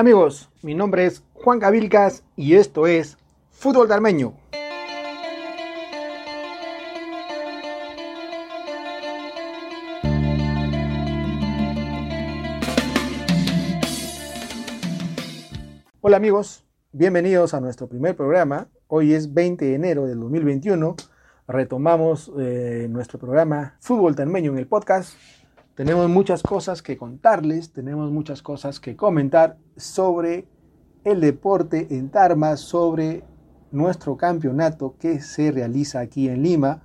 Hola amigos, mi nombre es Juan Gavilcas y esto es Fútbol Darmeño. Hola amigos, bienvenidos a nuestro primer programa. Hoy es 20 de enero del 2021. Retomamos eh, nuestro programa Fútbol Darmeño en el podcast tenemos muchas cosas que contarles, tenemos muchas cosas que comentar sobre el deporte en Tarma, sobre nuestro campeonato que se realiza aquí en Lima.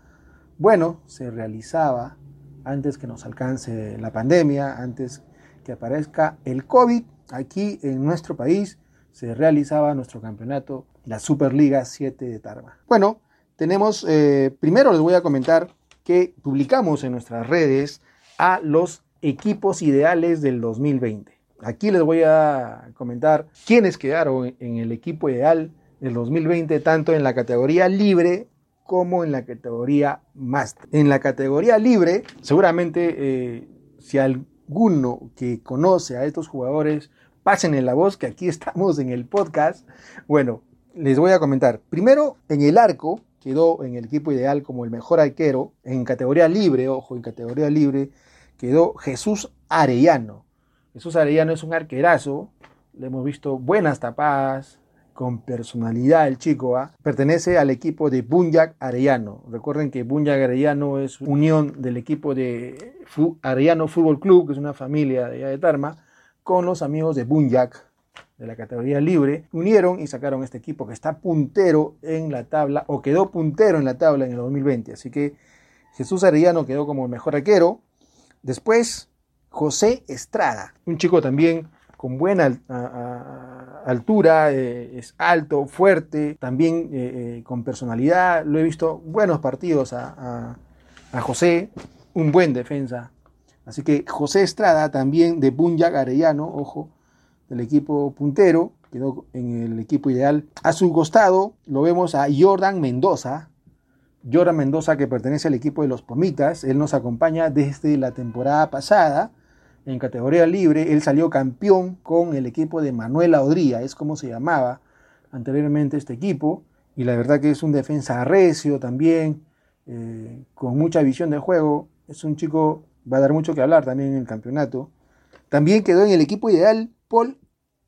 Bueno, se realizaba antes que nos alcance la pandemia, antes que aparezca el COVID, aquí en nuestro país se realizaba nuestro campeonato, la Superliga 7 de Tarma. Bueno, tenemos, eh, primero les voy a comentar que publicamos en nuestras redes a los equipos ideales del 2020. Aquí les voy a comentar quiénes quedaron en el equipo ideal del 2020, tanto en la categoría libre como en la categoría máster. En la categoría libre, seguramente eh, si alguno que conoce a estos jugadores, pasen en la voz que aquí estamos en el podcast. Bueno, les voy a comentar. Primero, en el arco, quedó en el equipo ideal como el mejor arquero, en categoría libre, ojo, en categoría libre, quedó Jesús Arellano. Jesús Arellano es un arquerazo, le hemos visto buenas tapadas, con personalidad el chico, ¿ah? pertenece al equipo de Bunyak Arellano. Recuerden que Bunyak Arellano es unión del equipo de Arellano Fútbol Club, que es una familia de, de Tarma, con los amigos de Bunyak de la categoría libre, unieron y sacaron este equipo que está puntero en la tabla, o quedó puntero en la tabla en el 2020. Así que Jesús Arellano quedó como el mejor arquero, Después, José Estrada, un chico también con buena altura, eh, es alto, fuerte, también eh, eh, con personalidad. Lo he visto buenos partidos a, José, un buen defensa. Así que José Estrada también de Bunyak Arellano, ojo, del equipo puntero, quedó en el equipo ideal. A su costado lo vemos a Jordan Mendoza, Yora Mendoza, que pertenece al equipo de los Pomitas, él nos acompaña desde la temporada pasada en categoría libre. Él salió campeón con el equipo de Manuel Odría, es como se llamaba anteriormente este equipo. Y la verdad que es un defensa recio también, eh, con mucha visión de juego. Es un chico, va a dar mucho que hablar también en el campeonato. También quedó en el equipo ideal Paul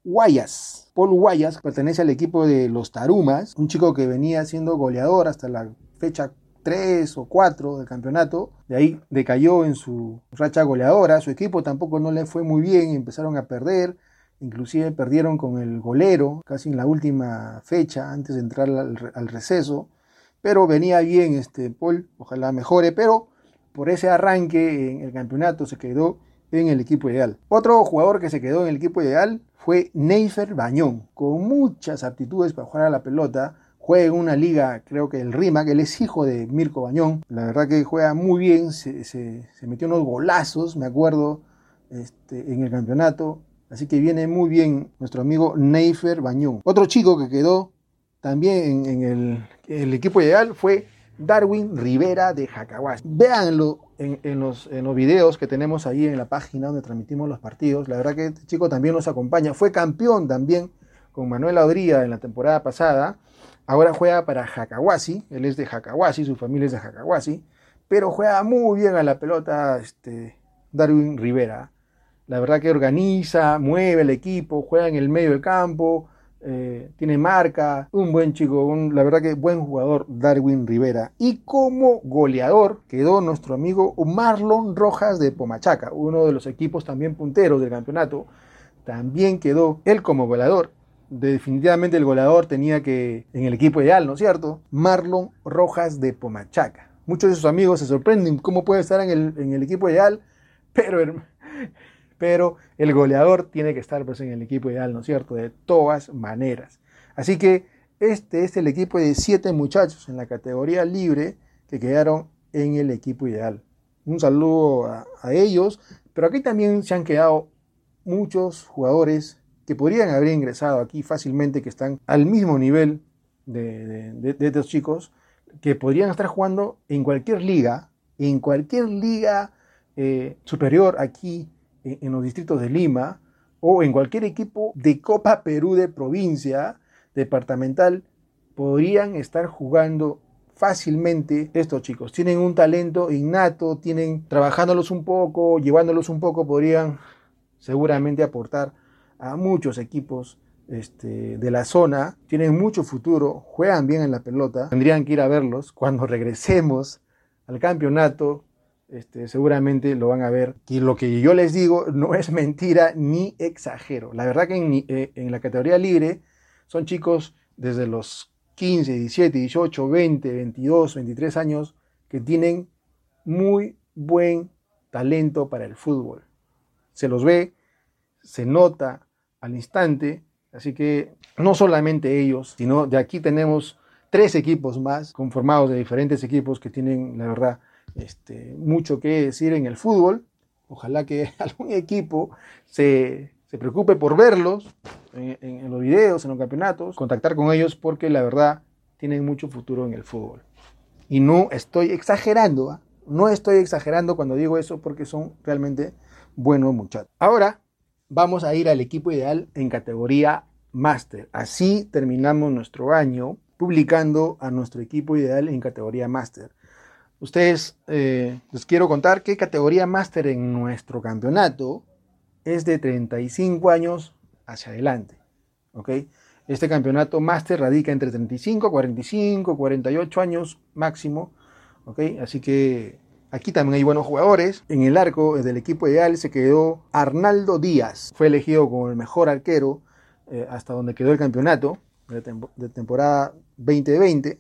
Guayas. Paul Guayas pertenece al equipo de los Tarumas, un chico que venía siendo goleador hasta la fecha 3 o 4 del campeonato, de ahí decayó en su racha goleadora, su equipo tampoco no le fue muy bien, empezaron a perder, inclusive perdieron con el golero casi en la última fecha antes de entrar al, receso, pero venía bien este Paul, ojalá mejore, pero por ese arranque en el campeonato se quedó en el equipo ideal. Otro jugador que se quedó en el equipo ideal fue Neifer Bañón, con muchas aptitudes para jugar a la pelota, juega en una liga, creo que el RIMAC, él es hijo de Mirko Bañón, la verdad que juega muy bien, se, metió unos golazos, me acuerdo, este, en el campeonato, así que viene muy bien nuestro amigo Neifer Bañón. Otro chico que quedó también en, el, equipo ideal fue Darwin Rivera de Jacahuas. Véanlo en, los, en los videos que tenemos ahí en la página donde transmitimos los partidos. La verdad que este chico también nos acompaña. Fue campeón también con Manuel Audría en la temporada pasada. Ahora juega para Jacahuasi, él es de Jacahuasi, su familia es de Jacahuasi, pero juega muy bien a la pelota este, Darwin Rivera. La verdad que organiza, mueve el equipo, juega en el medio del campo, eh, tiene marca, un buen chico, la verdad que buen jugador Darwin Rivera. Y como goleador quedó nuestro amigo Marlon Rojas de Pomachaca, uno de los equipos también punteros del campeonato. También quedó él como goleador definitivamente el goleador tenía que, en el equipo ideal, ¿no es cierto? Marlon Rojas de Pomachaca. Muchos de sus amigos se sorprenden cómo puede estar en el, equipo ideal, pero, pero el goleador tiene que estar pues, en el equipo ideal, ¿no es cierto? De todas maneras. Así que este es el equipo de siete muchachos en la categoría libre que quedaron en el equipo ideal. Un saludo a, ellos, pero aquí también se han quedado muchos jugadores que podrían haber ingresado aquí fácilmente, que están al mismo nivel de, estos chicos, que podrían estar jugando en cualquier liga, en cualquier liga eh, superior aquí en, los distritos de Lima, o en cualquier equipo de Copa Perú de provincia, departamental, podrían estar jugando fácilmente estos chicos. Tienen un talento innato, tienen trabajándolos un poco, llevándolos un poco, podrían seguramente aportar a muchos equipos este, de la zona, tienen mucho futuro, juegan bien en la pelota, tendrían que ir a verlos cuando regresemos al campeonato. Este, seguramente lo van a ver. Y lo que yo les digo no es mentira ni exagero. La verdad que en, eh, en la categoría libre son chicos desde los 15, 17, 18, 20, 22, 23 años que tienen muy buen talento para el fútbol. Se los ve, se nota al instante Así que no solamente ellos, sino de aquí tenemos tres equipos más conformados de diferentes equipos que tienen, la verdad, este, mucho que decir en el fútbol. Ojalá que algún equipo se, preocupe por verlos en, los videos, en los campeonatos, contactar con ellos porque la verdad tienen mucho futuro en el fútbol. Y no estoy exagerando, ¿ah? no estoy exagerando cuando digo eso porque son realmente buenos muchachos. Ahora vamos a ir al equipo ideal en categoría Master. Así terminamos nuestro año publicando a nuestro equipo ideal en categoría Master. Ustedes, eh, les quiero contar que categoría Master en nuestro campeonato es de 35 años hacia adelante. ¿ok? Este campeonato Master radica entre 35, 45, 48 años máximo. ¿ok? Así que Aquí también hay buenos jugadores. En el arco del equipo ideal se quedó Arnaldo Díaz. Fue elegido como el mejor arquero eh, hasta donde quedó el campeonato de, temporada 2020.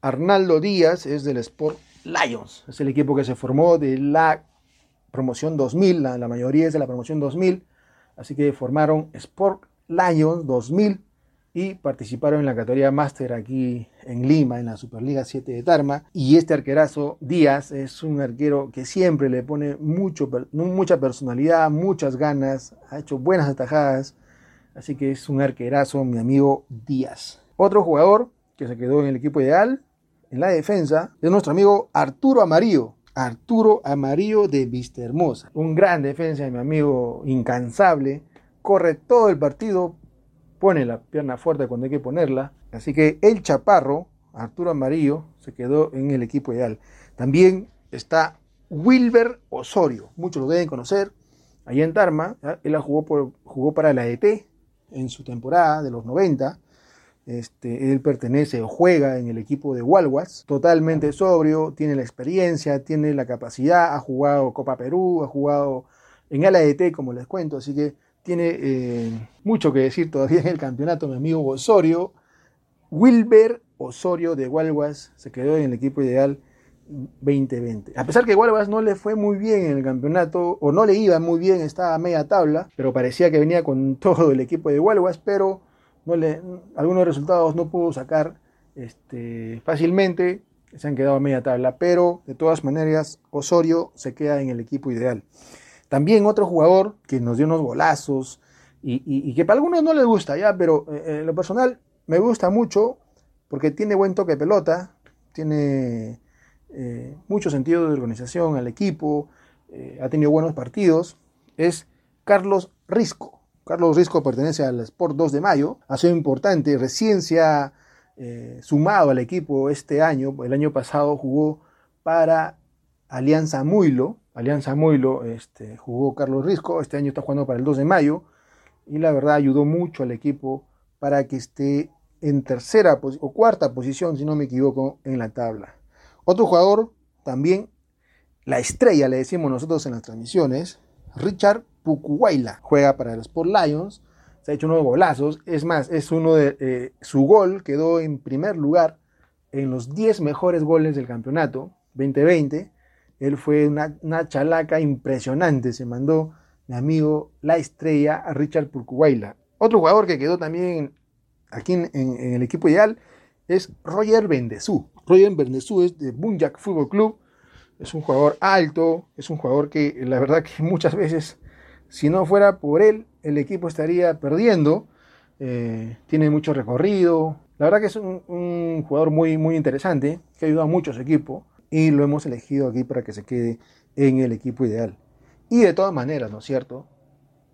Arnaldo Díaz es del Sport Lions. Es el equipo que se formó de la promoción 2000. La, la mayoría es de la promoción 2000. Así que formaron Sport Lions 2000 y participaron en la categoría máster aquí en Lima, en la Superliga 7 de Tarma. Y este arquerazo Díaz es un arquero que siempre le pone mucho, mucha personalidad, muchas ganas, ha hecho buenas atajadas, así que es un arquerazo mi amigo Díaz. Otro jugador que se quedó en el equipo ideal, en la defensa, es nuestro amigo Arturo Amarillo. Arturo Amarillo de Vista Hermosa. Un gran defensa, mi amigo incansable. Corre todo el partido, pone la pierna fuerte cuando hay que ponerla. Así que el Chaparro, Arturo Amarillo, se quedó en el equipo ideal. También está Wilber Osorio, muchos lo deben conocer, allá en Tarma. Él jugó, jugó para la ET en su temporada de los 90. Este, él pertenece o juega en el equipo de Walwas, totalmente sobrio, tiene la experiencia, tiene la capacidad, ha jugado Copa Perú, ha jugado en AET, como les cuento, así que tiene eh, mucho que decir todavía en el campeonato, mi amigo Osorio. Wilber Osorio de Walwas se quedó en el equipo ideal 2020. A pesar que Walwas no le fue muy bien en el campeonato, o no le iba muy bien, estaba a media tabla, pero parecía que venía con todo el equipo de Walwas, pero algunos resultados no pudo sacar este, fácilmente, se han quedado a media tabla, pero de todas maneras Osorio se queda en el equipo ideal. También otro jugador que nos dio unos golazos y, que para algunos no les gusta ya, pero eh, en lo personal me gusta mucho porque tiene buen toque de pelota, tiene eh, mucho sentido de organización al equipo, eh, ha tenido buenos partidos, es Carlos Risco. Carlos Risco pertenece al Sport 2 de Mayo, ha sido importante, recién se ha sumado al equipo este año, el año pasado jugó para Alianza Muilo, Alianza Moilo este, jugó Carlos Risco, este año está jugando para el 2 de mayo y la verdad ayudó mucho al equipo para que esté en tercera o cuarta posición, si no me equivoco, en la tabla. Otro jugador, también la estrella, le decimos nosotros en las transmisiones, Richard Pucuwaila, juega para los Sport Lions, se ha hecho unos golazos, es más, es uno de eh, su gol quedó en primer lugar en los 10 mejores goles del campeonato 2020 él fue una, chalaca impresionante. Se mandó mi amigo La Estrella a Richard Purcuwaila. Otro jugador que quedó también aquí en, el equipo ideal es Roger Bendezú. Roger Bendezú es de Bunjak Fútbol Club. Es un jugador alto, es un jugador que la verdad que muchas veces, si no fuera por él, el equipo estaría perdiendo. Eh, tiene mucho recorrido. La verdad que es un, jugador muy, muy interesante, que ha ayudado mucho a su equipo y lo hemos elegido aquí para que se quede en el equipo ideal. Y de todas maneras, ¿no es cierto?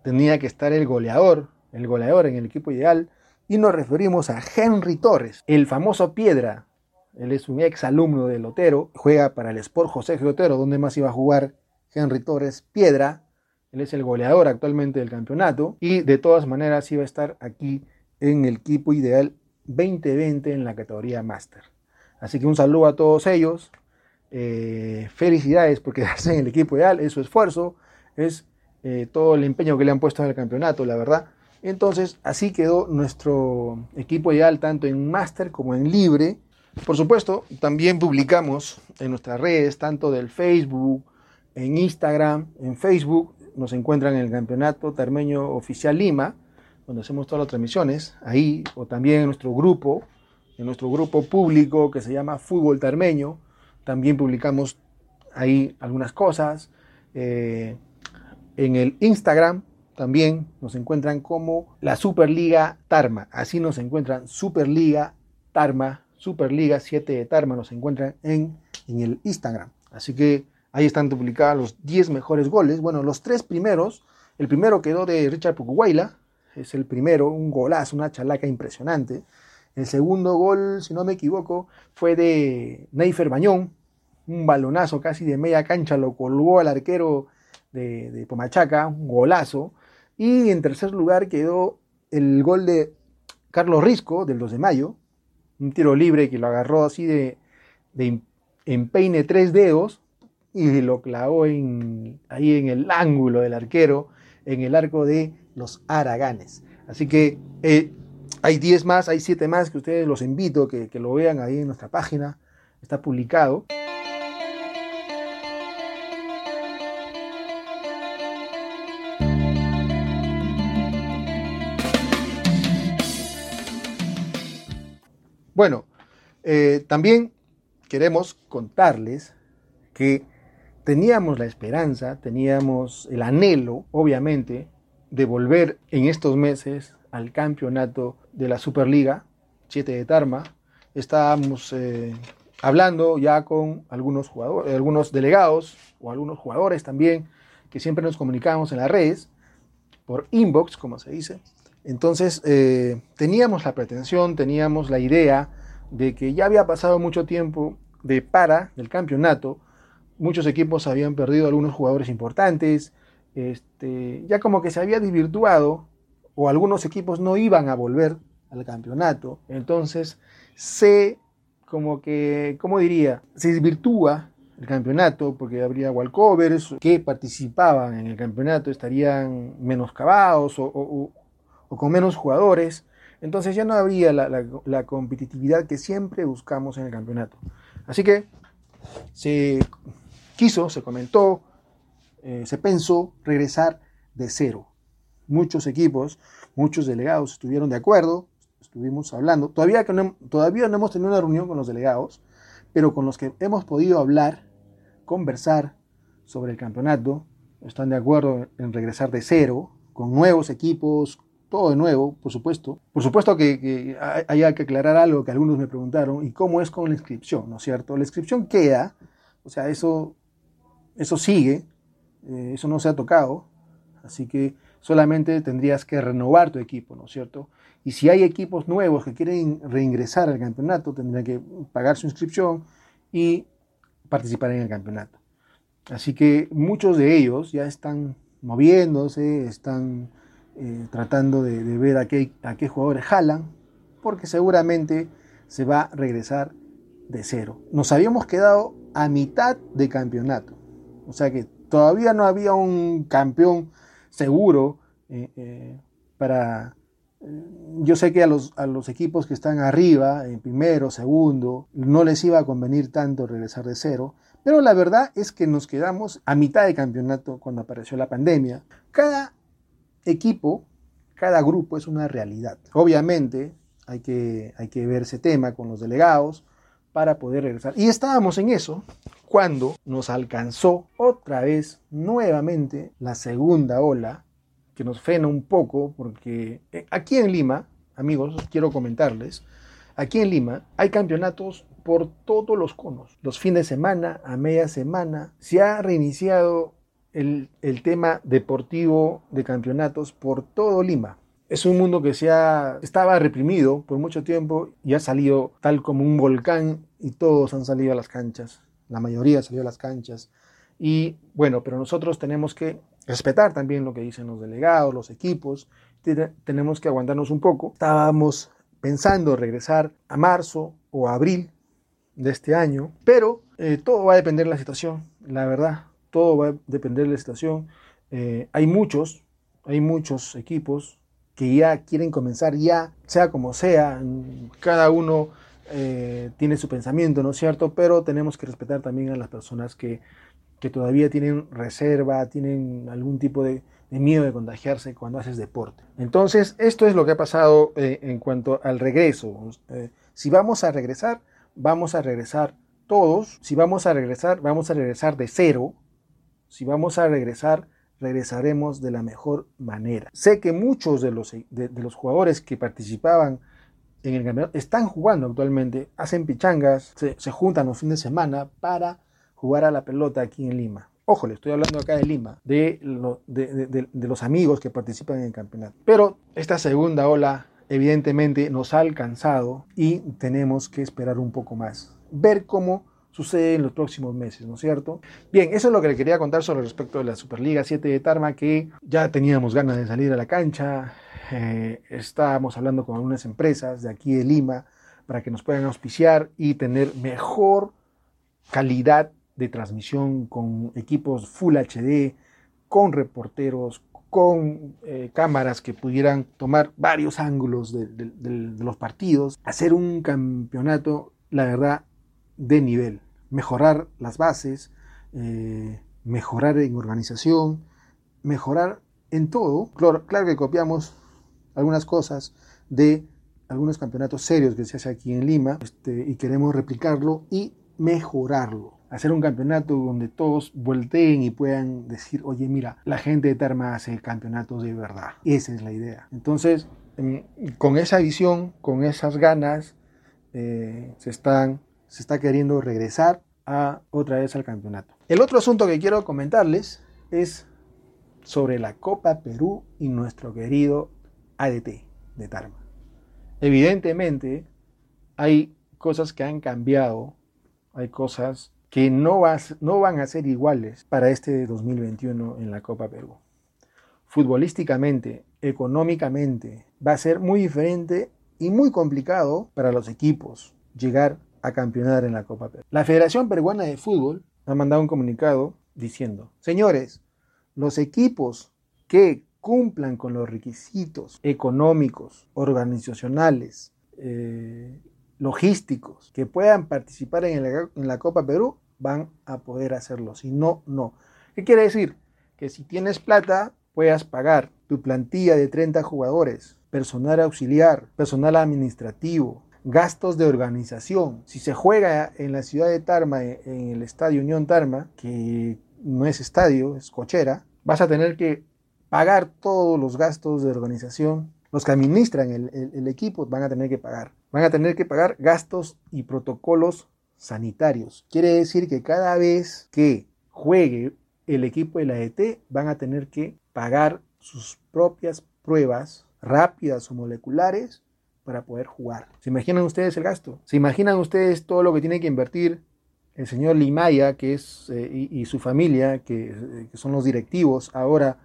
tenía que estar el goleador, el goleador en el equipo ideal, y nos referimos a Henry Torres, el famoso Piedra. Él es un ex alumno de Lotero, juega para el Sport José Lotero, donde más iba a jugar Henry Torres Piedra. Él es el goleador actualmente del campeonato y de todas maneras iba a estar aquí en el equipo ideal 2020 en la categoría Master. Así que un saludo a todos ellos. Eh, felicidades porque hacen el equipo ideal, es su esfuerzo, es eh, todo el empeño que le han puesto en el campeonato, la verdad. Entonces, así quedó nuestro equipo ideal, tanto en máster como en libre. Por supuesto, también publicamos en nuestras redes, tanto del Facebook, en Instagram, en Facebook, nos encuentran en el Campeonato Termeño Oficial Lima, donde hacemos todas las transmisiones, ahí, o también en nuestro grupo, en nuestro grupo público que se llama Fútbol Termeño, también publicamos ahí algunas cosas. Eh, en el Instagram también nos encuentran como la Superliga Tarma. Así nos encuentran Superliga Tarma, Superliga 7 de Tarma, nos encuentran en, en el Instagram. Así que ahí están publicados los 10 mejores goles. Bueno, los tres primeros, el primero quedó de Richard Pucuhuayla, es el primero, un golazo, una chalaca impresionante. El segundo gol, si no me equivoco, fue de Neifer Bañón, un balonazo casi de media cancha, lo colgó al arquero de, Pomachaca, un golazo. Y en tercer lugar quedó el gol de Carlos Risco, del 2 de mayo, un tiro libre que lo agarró así de, de empeine tres dedos y lo clavó ahí en el ángulo del arquero, en el arco de los Araganes. Así que eh, hay 10 más, hay 7 más que ustedes los invito que, que lo vean ahí en nuestra página, está publicado. Bueno, eh, también queremos contarles que teníamos la esperanza, teníamos el anhelo, obviamente, de volver en estos meses al campeonato de la Superliga 7 de Tarma. Estábamos eh, hablando ya con algunos jugadores, algunos delegados o algunos jugadores también que siempre nos comunicábamos en las redes por inbox, como se dice, entonces, eh, teníamos la pretensión, teníamos la idea de que ya había pasado mucho tiempo de para del campeonato, muchos equipos habían perdido algunos jugadores importantes, este, ya como que se había desvirtuado o algunos equipos no iban a volver al campeonato, entonces se como que, ¿cómo diría? Se desvirtúa el campeonato porque habría walkovers que participaban en el campeonato, estarían menoscabados o, o con menos jugadores, entonces ya no habría la, competitividad que siempre buscamos en el campeonato. Así que se quiso, se comentó, eh, se pensó regresar de cero. Muchos equipos, muchos delegados estuvieron de acuerdo, estuvimos hablando, todavía, que no, todavía no hemos tenido una reunión con los delegados, pero con los que hemos podido hablar, conversar sobre el campeonato, están de acuerdo en regresar de cero, con nuevos equipos, todo de nuevo, por supuesto. Por supuesto que, hay que aclarar algo que algunos me preguntaron, ¿y cómo es con la inscripción? ¿No es cierto? La inscripción queda, o sea, eso, eso sigue, eh, eso no se ha tocado, así que solamente tendrías que renovar tu equipo, ¿no es cierto? Y si hay equipos nuevos que quieren reingresar al campeonato, tendrían que pagar su inscripción y participar en el campeonato. Así que muchos de ellos ya están moviéndose, están eh, tratando de, ver a qué, a qué jugadores jalan, porque seguramente se va a regresar de cero. Nos habíamos quedado a mitad de campeonato, o sea que todavía no había un campeón seguro eh, eh, para... Yo sé que a los, a los equipos que están arriba, en primero, segundo, no les iba a convenir tanto regresar de cero, pero la verdad es que nos quedamos a mitad de campeonato cuando apareció la pandemia. Cada equipo, cada grupo es una realidad. Obviamente hay que, hay que ver ese tema con los delegados para poder regresar. Y estábamos en eso cuando nos alcanzó otra vez nuevamente la segunda ola, que nos frena un poco porque eh, aquí en Lima, amigos, quiero comentarles, aquí en Lima hay campeonatos por todos los conos. Los fines de semana, a media semana, se ha reiniciado el, el tema deportivo de campeonatos por todo Lima. Es un mundo que se ha, estaba reprimido por mucho tiempo y ha salido tal como un volcán y todos han salido a las canchas. La mayoría salió a las canchas. Y bueno, pero nosotros tenemos que respetar también lo que dicen los delegados, los equipos. Tenemos que aguantarnos un poco. Estábamos pensando regresar a marzo o abril de este año, pero eh, todo va a depender de la situación, la verdad, todo va a depender de la situación. Eh, hay muchos, hay muchos equipos que ya quieren comenzar ya, sea como sea, cada uno eh, tiene su pensamiento, ¿no es cierto? Pero tenemos que respetar también a las personas que, que todavía tienen reserva, tienen algún tipo de, miedo de contagiarse cuando haces deporte. Entonces, esto es lo que ha pasado eh, en cuanto al regreso. Eh, si vamos a regresar, vamos a regresar todos. Si vamos a regresar, vamos a regresar de cero. Si vamos a regresar regresaremos de la mejor manera. Sé que muchos de los, de, los jugadores que participaban en el campeonato están jugando actualmente, hacen pichangas, se, juntan los fines de semana para jugar a la pelota aquí en Lima. Ojo, le estoy hablando acá de Lima, de, de, de, los amigos que participan en el campeonato. Pero esta segunda ola evidentemente nos ha alcanzado y tenemos que esperar un poco más. Ver cómo sucede en los próximos meses, ¿no es cierto? Bien, eso es lo que le quería contar sobre respecto de la Superliga 7 de Tarma, que ya teníamos ganas de salir a la cancha, eh, estábamos hablando con algunas empresas de aquí de Lima para que nos puedan auspiciar y tener mejor calidad de transmisión con equipos Full HD, con reporteros, con eh, cámaras que pudieran tomar varios ángulos de, de los partidos, hacer un campeonato, la verdad, de nivel, mejorar las bases, eh, mejorar en organización, mejorar en todo. Claro, claro, que copiamos algunas cosas de algunos campeonatos serios que se hace aquí en Lima este, y queremos replicarlo y mejorarlo. Hacer un campeonato donde todos volteen y puedan decir, oye, mira, la gente de Tarma hace campeonatos de verdad. Esa es la idea. Entonces, con esa visión, con esas ganas, eh, se están se está queriendo regresar a otra vez al campeonato. El otro asunto que quiero comentarles es sobre la Copa Perú y nuestro querido ADT de Tarma. Evidentemente hay cosas que han cambiado, hay cosas que no, van a ser iguales para este 2021 en la Copa Perú. Futbolísticamente, económicamente, va a ser muy diferente y muy complicado para los equipos llegar a campeonar en la Copa Perú. La Federación Peruana de Fútbol ha mandado un comunicado diciendo, señores, los equipos que cumplan con los requisitos económicos, organizacionales, eh, logísticos, que puedan participar en, en la Copa Perú, van a poder hacerlo. Si no, no. ¿Qué quiere decir? Que si tienes plata, puedas pagar tu plantilla de 30 jugadores, personal auxiliar, personal administrativo, gastos de organización. Si se juega en la ciudad de Tarma, en el estadio Unión Tarma, que no es estadio, es cochera, vas a tener que pagar todos los gastos de organización. Los que administran el, equipo van a tener que pagar. Van a tener que pagar gastos y protocolos sanitarios. Quiere decir que cada vez que juegue el equipo de la ET van a tener que pagar sus propias pruebas rápidas o moleculares para poder jugar. ¿Se imaginan ustedes el gasto? ¿Se imaginan ustedes todo lo que tiene que invertir el señor Limaya que es, eh, y, su familia, que, son los directivos ahora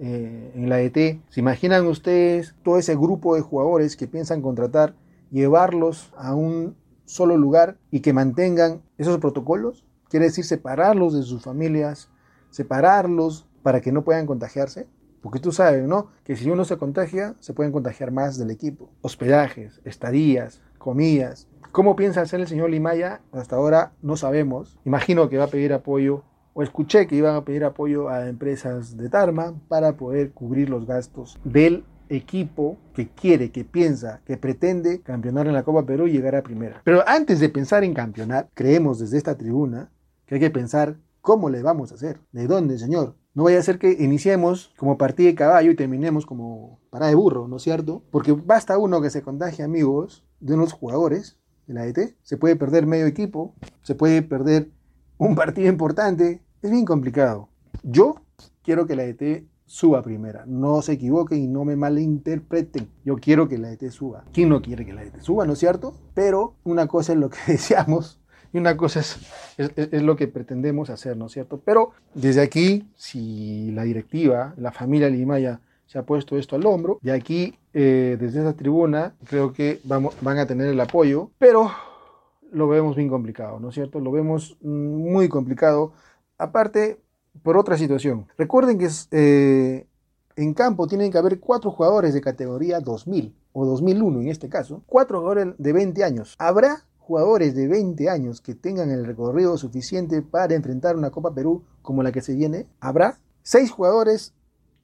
eh, en la ET? ¿Se imaginan ustedes todo ese grupo de jugadores que piensan contratar, llevarlos a un solo lugar y que mantengan esos protocolos? Quiere decir separarlos de sus familias, separarlos para que no puedan contagiarse. Porque tú sabes, ¿no? Que si uno se contagia, se pueden contagiar más del equipo. Hospedajes, estadías, comidas. ¿Cómo piensa hacer el señor Limaya? Hasta ahora no sabemos. Imagino que va a pedir apoyo, o escuché que iban a pedir apoyo a empresas de Tarma para poder cubrir los gastos del equipo que quiere, que piensa, que pretende campeonar en la Copa Perú y llegar a primera. Pero antes de pensar en campeonar, creemos desde esta tribuna que hay que pensar cómo le vamos a hacer, de dónde, señor, no vaya a ser que iniciemos como partida de caballo y terminemos como parada de burro, ¿no es cierto? Porque basta uno que se contagie, amigos, de unos jugadores de la ET, se puede perder medio equipo, se puede perder un partido importante, es bien complicado. Yo quiero que la ET suba primera. No se equivoquen y no me malinterpreten. Yo quiero que la ET suba. ¿Quién no quiere que la ET suba, no es cierto? Pero una cosa es lo que deseamos y una cosa es, es, lo que pretendemos hacer, ¿no es cierto? Pero desde aquí, si la directiva, la familia Limaya se ha puesto esto al hombro, de aquí, eh, desde esa tribuna, creo que van a tener el apoyo, pero lo vemos bien complicado, ¿no es cierto? Lo vemos mm, muy complicado. Aparte, por otra situación. Recuerden que eh, en campo tienen que haber cuatro jugadores de categoría 2000 o 2001 en este caso, cuatro jugadores de 20 años. ¿Habrá jugadores de 20 años que tengan el recorrido suficiente para enfrentar una Copa Perú como la que se viene? ¿Habrá? Seis jugadores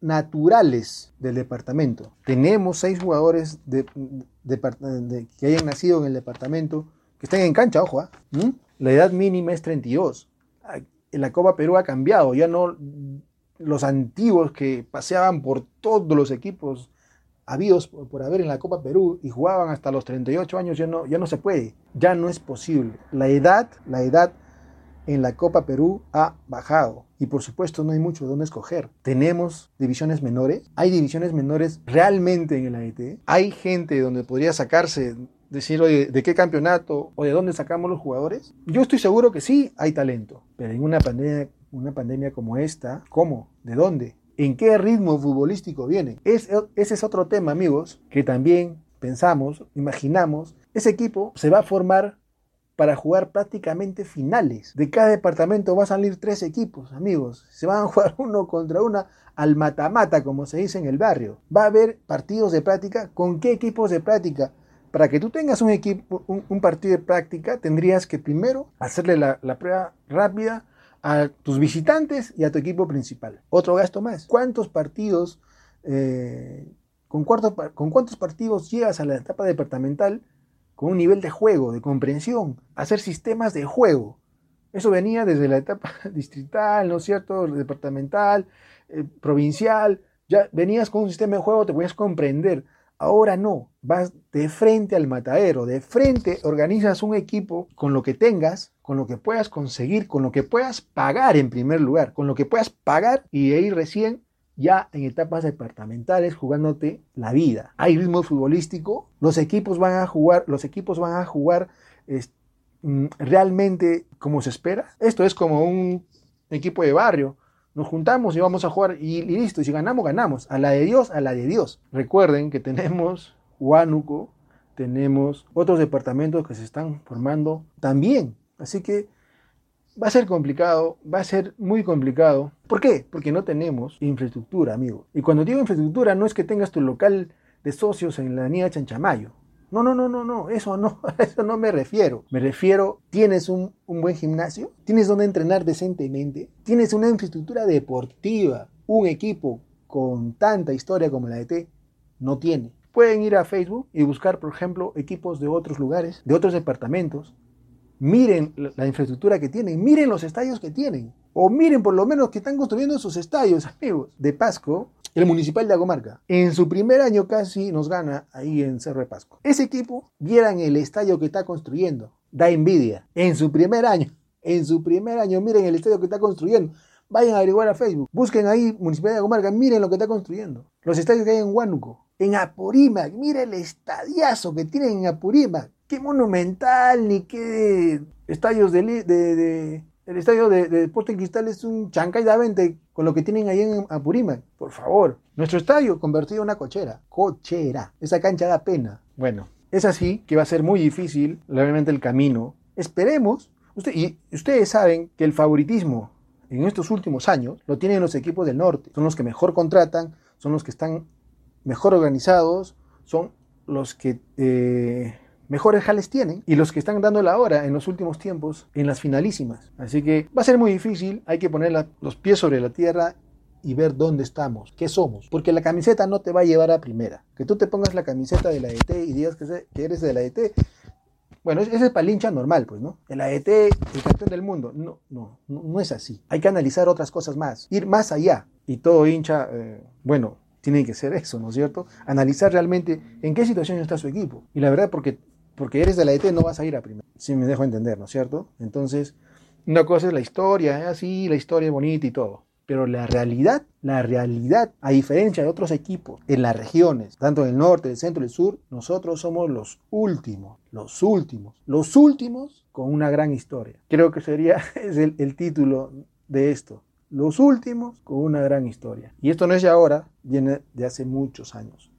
naturales del departamento. Tenemos seis jugadores que hayan nacido en el departamento, que estén en cancha, ojo, ¿ah? ¿Mm? la edad mínima es 32 la Copa Perú ha cambiado, ya no los antiguos que paseaban por todos los equipos habidos por, haber en la Copa Perú y jugaban hasta los 38 años, ya no, ya no se puede, ya no es posible. La edad, la edad en la Copa Perú ha bajado y por supuesto no hay mucho donde escoger. Tenemos divisiones menores, hay divisiones menores realmente en el AET, hay gente donde podría sacarse decir, oye, ¿de qué campeonato o de dónde sacamos los jugadores? Yo estoy seguro que sí hay talento, pero en una pandemia, una pandemia como esta, ¿cómo? ¿De dónde? ¿En qué ritmo futbolístico viene? ese es otro tema, amigos, que también pensamos, imaginamos. Ese equipo se va a formar para jugar prácticamente finales. De cada departamento va a salir tres equipos, amigos. Se van a jugar uno contra una al mata-mata, como se dice en el barrio. Va a haber partidos de práctica. ¿Con qué equipos de práctica? Para que tú tengas un, equipo, un, partido de práctica, tendrías que primero hacerle la, prueba rápida a tus visitantes y a tu equipo principal. Otro gasto más. ¿Cuántos partidos, eh, con, con cuántos partidos llegas a la etapa departamental con un nivel de juego, de comprensión, hacer sistemas de juego? Eso venía desde la etapa distrital, ¿no es cierto? Departamental, eh, provincial. Ya venías con un sistema de juego, te podías comprender. Ahora no, vas de frente al matadero, de frente organizas un equipo con lo que tengas, con lo que puedas conseguir, con lo que puedas pagar en primer lugar, con lo que puedas pagar y de ahí recién ya en etapas departamentales jugándote la vida. Hay ritmo futbolístico, los equipos van a jugar, los equipos van a jugar mm, realmente como se espera. Esto es como un equipo de barrio nos juntamos y vamos a jugar y, listo. Y si ganamos, ganamos. A la de Dios, a la de Dios. Recuerden que tenemos Huánuco, tenemos otros departamentos que se están formando también. Así que va a ser complicado, va a ser muy complicado. ¿Por qué? Porque no tenemos infraestructura, amigo. Y cuando digo infraestructura, no es que tengas tu local de socios en la avenida Chanchamayo. No, no, no, no, no, eso no, a eso no me refiero. Me refiero, tienes un, buen gimnasio, tienes donde entrenar decentemente, tienes una infraestructura deportiva, un equipo con tanta historia como la de T, no tiene. Pueden ir a Facebook y buscar, por ejemplo, equipos de otros lugares, de otros departamentos. Miren la infraestructura que tienen, miren los estadios que tienen, o miren por lo menos que están construyendo esos estadios, amigos. De Pasco, el Municipal de Agomarca. En su primer año casi nos gana ahí en Cerro de Pasco. Ese equipo, vieran el estadio que está construyendo. Da envidia. En su primer año. En su primer año, miren el estadio que está construyendo. Vayan a averiguar a Facebook. Busquen ahí Municipal de Agomarca. Miren lo que está construyendo. Los estadios que hay en Huánuco. En Apurímac. Miren el estadiazo que tienen en Apurímac. Qué monumental, ni qué estadios de, de el estadio de, de Cristal es un chancay de 20 con lo que tienen ahí en Apurímac. Por favor. Nuestro estadio convertido en una cochera. Cochera. Esa cancha da pena. Bueno, es así que va a ser muy difícil, realmente, el camino. Esperemos. Usted, y ustedes saben que el favoritismo en estos últimos años lo tienen los equipos del norte. Son los que mejor contratan, son los que están mejor organizados, son los que eh, mejores jales tienen y los que están dando la hora en los últimos tiempos en las finalísimas. Así que va a ser muy difícil, hay que poner los pies sobre la tierra y ver dónde estamos, qué somos, porque la camiseta no te va a llevar a primera. Que tú te pongas la camiseta de la ET y digas que, eres de la ET, bueno, ese es para hincha normal, pues, ¿no? El AET, el campeón del mundo. No, no, no es así. Hay que analizar otras cosas más, ir más allá. Y todo hincha, eh, bueno, tiene que ser eso, ¿no es cierto? Analizar realmente en qué situación está su equipo. Y la verdad, porque porque eres de la ET no vas a ir a primero. Si me dejo entender, ¿no es cierto? Entonces, una cosa es la historia, así, ¿eh? la historia es bonita y todo. Pero la realidad, la realidad, a diferencia de otros equipos en las regiones, tanto en el norte, el centro y el sur, nosotros somos los últimos, los últimos, los últimos con una gran historia. Creo que sería es el, el título de esto. Los últimos con una gran historia. Y esto no es de ahora, viene de hace muchos años.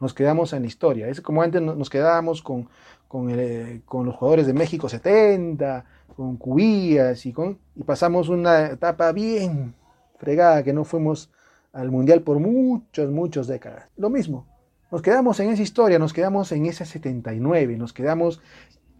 Nos quedamos en la historia. Es como antes nos quedábamos con, con, el, con los jugadores de México 70, con Cubías y, con, y pasamos una etapa bien fregada que no fuimos al Mundial por muchas, muchas décadas. Lo mismo, nos quedamos en esa historia, nos quedamos en ese 79, nos quedamos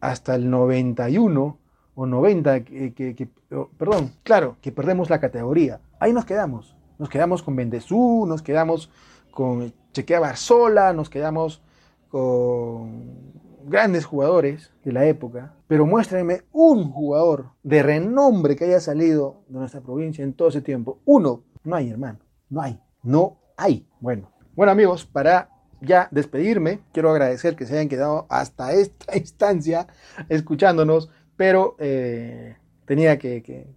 hasta el 91 o 90, que, que, perdón, claro, que perdemos la categoría. Ahí nos quedamos. Nos quedamos con Bendezú, nos quedamos con Chequea Barzola, nos quedamos con grandes jugadores de la época, pero muéstrenme un jugador de renombre que haya salido de nuestra provincia en todo ese tiempo. Uno, no hay, hermano, no hay, no hay. Bueno, bueno amigos, para ya despedirme, quiero agradecer que se hayan quedado hasta esta instancia escuchándonos, pero eh, tenía que, que,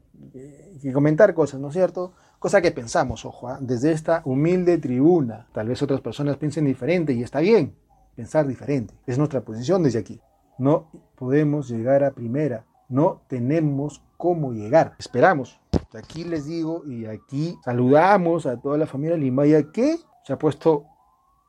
que, comentar cosas, ¿no es cierto? Cosa que pensamos, ojo, ¿eh? desde esta humilde tribuna. Tal vez otras personas piensen diferente y está bien, pensar diferente. Es nuestra posición desde aquí. No podemos llegar a primera. No tenemos cómo llegar. Esperamos. Aquí les digo y aquí saludamos a toda la familia Limaya que se ha puesto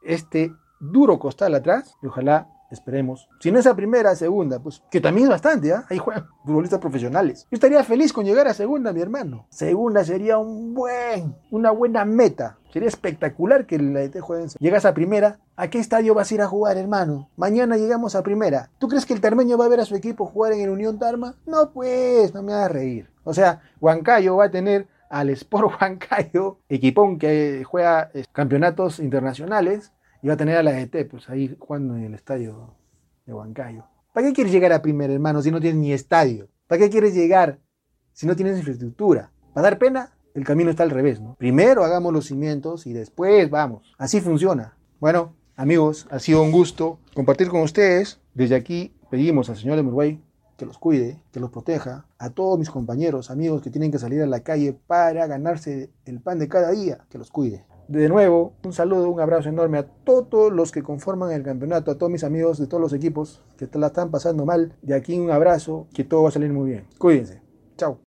este duro costal atrás y ojalá esperemos. Si no es a primera, segunda, pues que también es bastante, ¿eh? Ahí juegan futbolistas profesionales. Yo estaría feliz con llegar a segunda, mi hermano. Segunda sería un buen, una buena meta. Sería espectacular que la ET juegue. Llegas a primera, ¿a qué estadio vas a ir a jugar, hermano? Mañana llegamos a primera. ¿Tú crees que el Tarmeño va a ver a su equipo jugar en el Unión Tarma? No, pues, no me hagas reír. O sea, Huancayo va a tener al Sport Huancayo, equipón que juega campeonatos internacionales, y va a tener a la ET, pues ahí jugando en el estadio de Huancayo. ¿Para qué quieres llegar a primera, hermano, si no tienes ni estadio? ¿Para qué quieres llegar si no tienes infraestructura? ¿Para dar pena? El camino está al revés, ¿no? Primero hagamos los cimientos y después vamos. Así funciona. Bueno, amigos, ha sido un gusto compartir con ustedes. Desde aquí pedimos al Señor de Uruguay que los cuide, que los proteja, a todos mis compañeros, amigos que tienen que salir a la calle para ganarse el pan de cada día, que los cuide. De nuevo, un saludo, un abrazo enorme a todos los que conforman el campeonato, a todos mis amigos de todos los equipos que la están pasando mal. De aquí un abrazo, que todo va a salir muy bien. Cuídense. Chao.